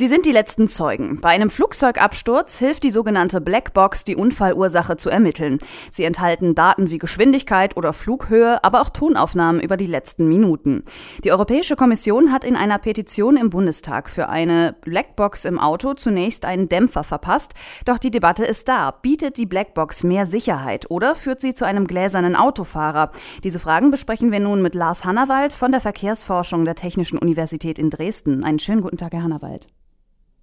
Sie sind die letzten Zeugen. Bei einem Flugzeugabsturz hilft die sogenannte Blackbox, die Unfallursache zu ermitteln. Sie enthalten Daten wie Geschwindigkeit oder Flughöhe, aber auch Tonaufnahmen über die letzten Minuten. Die Europäische Kommission hat in einer Petition im Bundestag für eine Blackbox im Auto zunächst einen Dämpfer verpasst. Doch die Debatte ist da. Bietet die Blackbox mehr Sicherheit oder führt sie zu einem gläsernen Autofahrer? Diese Fragen besprechen wir nun mit Lars Hannawald von der Verkehrsforschung der Technischen Universität in Dresden. Einen schönen guten Tag, Herr Hannawald.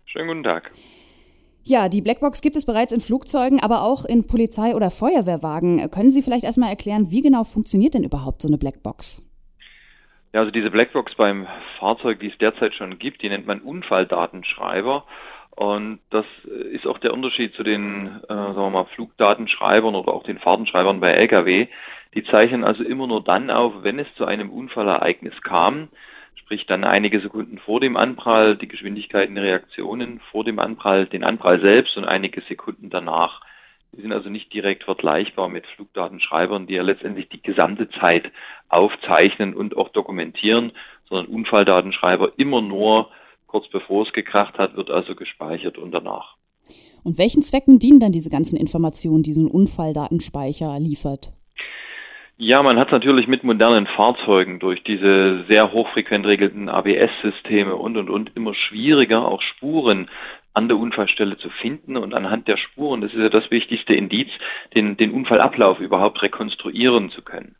Schönen guten Tag. Ja, die Blackbox gibt es bereits in Flugzeugen, aber auch in Polizei- oder Feuerwehrwagen. Können Sie vielleicht erstmal erklären, wie genau funktioniert denn überhaupt so eine Blackbox? Ja, also diese Blackbox beim Fahrzeug, die es derzeit schon gibt, die nennt man Unfalldatenschreiber. Und das ist auch der Unterschied zu den äh, sagen wir mal, Flugdatenschreibern oder auch den Fahrtenschreibern bei Lkw. Die zeichnen also immer nur dann auf, wenn es zu einem Unfallereignis kam sprich dann einige Sekunden vor dem Anprall, die Geschwindigkeiten, Reaktionen vor dem Anprall, den Anprall selbst und einige Sekunden danach. Die sind also nicht direkt vergleichbar mit Flugdatenschreibern, die ja letztendlich die gesamte Zeit aufzeichnen und auch dokumentieren, sondern Unfalldatenschreiber immer nur kurz bevor es gekracht hat, wird also gespeichert und danach. Und welchen Zwecken dienen dann diese ganzen Informationen, die so ein Unfalldatenspeicher liefert? Ja, man hat natürlich mit modernen Fahrzeugen durch diese sehr hochfrequent regelten ABS-Systeme und und und immer schwieriger, auch Spuren an der Unfallstelle zu finden und anhand der Spuren, das ist ja das wichtigste Indiz, den, den Unfallablauf überhaupt rekonstruieren zu können.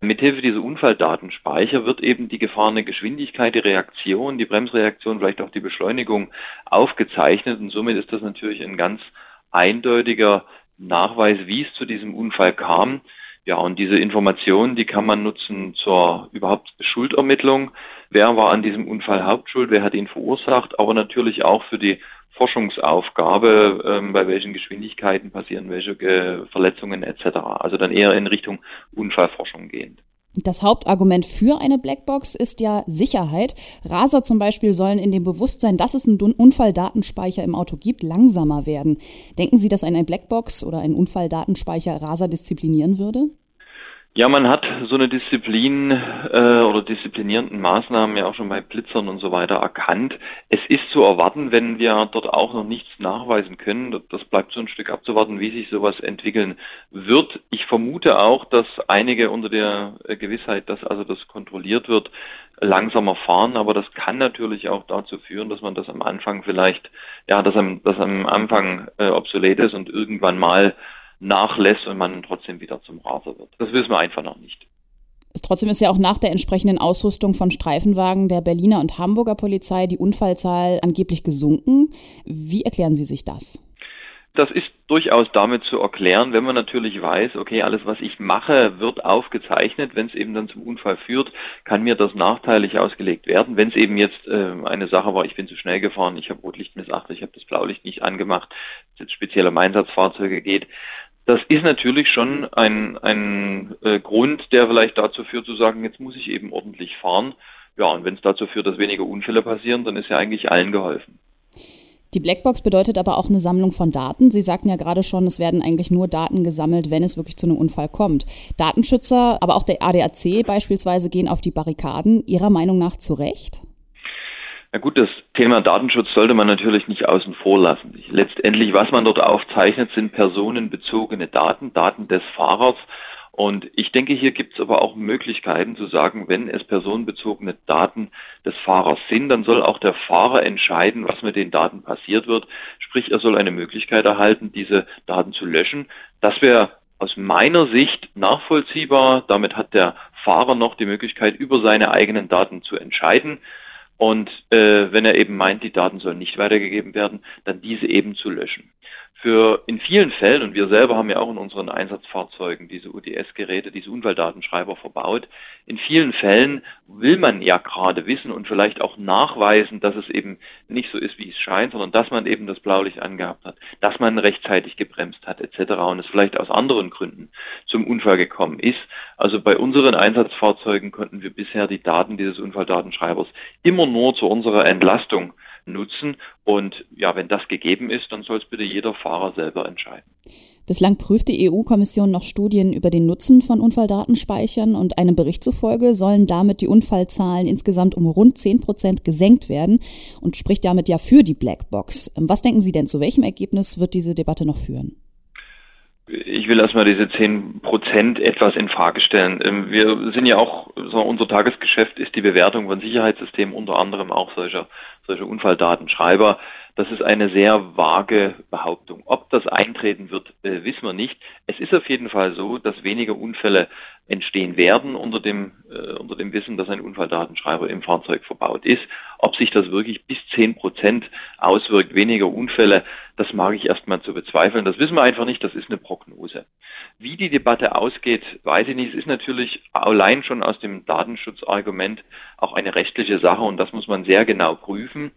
Mithilfe dieser Unfalldatenspeicher wird eben die gefahrene Geschwindigkeit, die Reaktion, die Bremsreaktion, vielleicht auch die Beschleunigung aufgezeichnet und somit ist das natürlich ein ganz eindeutiger Nachweis, wie es zu diesem Unfall kam ja, und diese Informationen, die kann man nutzen zur überhaupt Schuldermittlung. Wer war an diesem Unfall Hauptschuld? Wer hat ihn verursacht? Aber natürlich auch für die Forschungsaufgabe, ähm, bei welchen Geschwindigkeiten passieren welche äh, Verletzungen etc. Also dann eher in Richtung Unfallforschung gehend. Das Hauptargument für eine Blackbox ist ja Sicherheit. Raser zum Beispiel sollen in dem Bewusstsein, dass es einen Unfalldatenspeicher im Auto gibt, langsamer werden. Denken Sie, dass eine Blackbox oder ein Unfalldatenspeicher Raser disziplinieren würde? Ja, man hat so eine Disziplin äh, oder disziplinierenden Maßnahmen ja auch schon bei Blitzern und so weiter erkannt. Es ist zu erwarten, wenn wir dort auch noch nichts nachweisen können. Das bleibt so ein Stück abzuwarten, wie sich sowas entwickeln wird. Ich vermute auch, dass einige unter der äh, Gewissheit, dass also das kontrolliert wird, langsamer fahren, aber das kann natürlich auch dazu führen, dass man das am Anfang vielleicht, ja, dass am, dass am Anfang äh, obsolet ist und irgendwann mal nachlässt und man trotzdem wieder zum Raser wird. Das wissen wir einfach noch nicht. Trotzdem ist ja auch nach der entsprechenden Ausrüstung von Streifenwagen der Berliner und Hamburger Polizei die Unfallzahl angeblich gesunken. Wie erklären Sie sich das? Das ist durchaus damit zu erklären, wenn man natürlich weiß, okay, alles was ich mache, wird aufgezeichnet. Wenn es eben dann zum Unfall führt, kann mir das nachteilig ausgelegt werden. Wenn es eben jetzt äh, eine Sache war, ich bin zu schnell gefahren, ich habe Rotlicht missachtet, ich habe das Blaulicht nicht angemacht, es jetzt speziell um Einsatzfahrzeuge geht, das ist natürlich schon ein, ein äh, Grund, der vielleicht dazu führt zu sagen, jetzt muss ich eben ordentlich fahren. Ja, und wenn es dazu führt, dass weniger Unfälle passieren, dann ist ja eigentlich allen geholfen. Die Blackbox bedeutet aber auch eine Sammlung von Daten. Sie sagten ja gerade schon, es werden eigentlich nur Daten gesammelt, wenn es wirklich zu einem Unfall kommt. Datenschützer, aber auch der ADAC beispielsweise gehen auf die Barrikaden. Ihrer Meinung nach zu Recht? Na gut, das Thema Datenschutz sollte man natürlich nicht außen vor lassen. Letztendlich, was man dort aufzeichnet, sind personenbezogene Daten, Daten des Fahrers. Und ich denke, hier gibt es aber auch Möglichkeiten zu sagen, wenn es personenbezogene Daten des Fahrers sind, dann soll auch der Fahrer entscheiden, was mit den Daten passiert wird. Sprich, er soll eine Möglichkeit erhalten, diese Daten zu löschen. Das wäre aus meiner Sicht nachvollziehbar. Damit hat der Fahrer noch die Möglichkeit, über seine eigenen Daten zu entscheiden. Und äh, wenn er eben meint, die Daten sollen nicht weitergegeben werden, dann diese eben zu löschen. Für in vielen Fällen, und wir selber haben ja auch in unseren Einsatzfahrzeugen diese UDS-Geräte, diese Unfalldatenschreiber verbaut, in vielen Fällen will man ja gerade wissen und vielleicht auch nachweisen, dass es eben nicht so ist, wie es scheint, sondern dass man eben das Blaulicht angehabt hat, dass man rechtzeitig gebremst hat etc. und es vielleicht aus anderen Gründen zum Unfall gekommen ist. Also bei unseren Einsatzfahrzeugen konnten wir bisher die Daten dieses Unfalldatenschreibers immer nur zu unserer Entlastung nutzen. Und ja, wenn das gegeben ist, dann soll es bitte jeder Fahrer selber entscheiden. Bislang prüft die EU-Kommission noch Studien über den Nutzen von Unfalldatenspeichern und einem Bericht zufolge sollen damit die Unfallzahlen insgesamt um rund 10 Prozent gesenkt werden und spricht damit ja für die Blackbox. Was denken Sie denn, zu welchem Ergebnis wird diese Debatte noch führen? Ich will erstmal diese 10 Prozent etwas in Frage stellen. Ähm, wir sind ja auch, so unser Tagesgeschäft ist die Bewertung von Sicherheitssystemen, unter anderem auch solcher, solcher Unfalldatenschreiber. Das ist eine sehr vage Behauptung. Ob das eintreten wird, äh, wissen wir nicht. Es ist auf jeden Fall so, dass weniger Unfälle entstehen werden unter dem, äh, unter dem Wissen, dass ein Unfalldatenschreiber im Fahrzeug verbaut ist. Ob sich das wirklich bis 10 Prozent auswirkt, weniger Unfälle, das mag ich erstmal zu bezweifeln. Das wissen wir einfach nicht, das ist eine Prognose. Wie die Debatte ausgeht, weiß ich nicht. Es ist natürlich allein schon aus dem Datenschutzargument auch eine rechtliche Sache und das muss man sehr genau prüfen.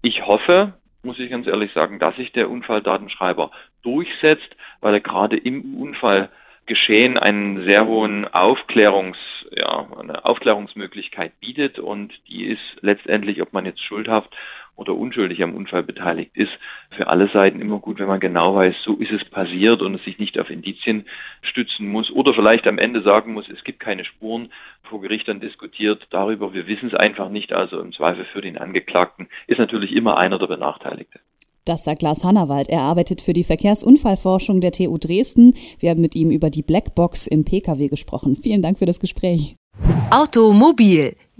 Ich hoffe, muss ich ganz ehrlich sagen, dass sich der Unfalldatenschreiber durchsetzt, weil er gerade im Unfallgeschehen einen sehr hohen Aufklärungs, ja, eine Aufklärungsmöglichkeit bietet. Und die ist letztendlich, ob man jetzt schuldhaft oder unschuldig am Unfall beteiligt ist, für alle Seiten immer gut, wenn man genau weiß, so ist es passiert und es sich nicht auf Indizien stützen muss oder vielleicht am Ende sagen muss, es gibt keine Spuren, vor Gericht dann diskutiert darüber, wir wissen es einfach nicht, also im Zweifel für den Angeklagten ist natürlich immer einer der Benachteiligte. Das sagt Lars Hannawald. Er arbeitet für die Verkehrsunfallforschung der TU Dresden. Wir haben mit ihm über die Blackbox im Pkw gesprochen. Vielen Dank für das Gespräch. Automobil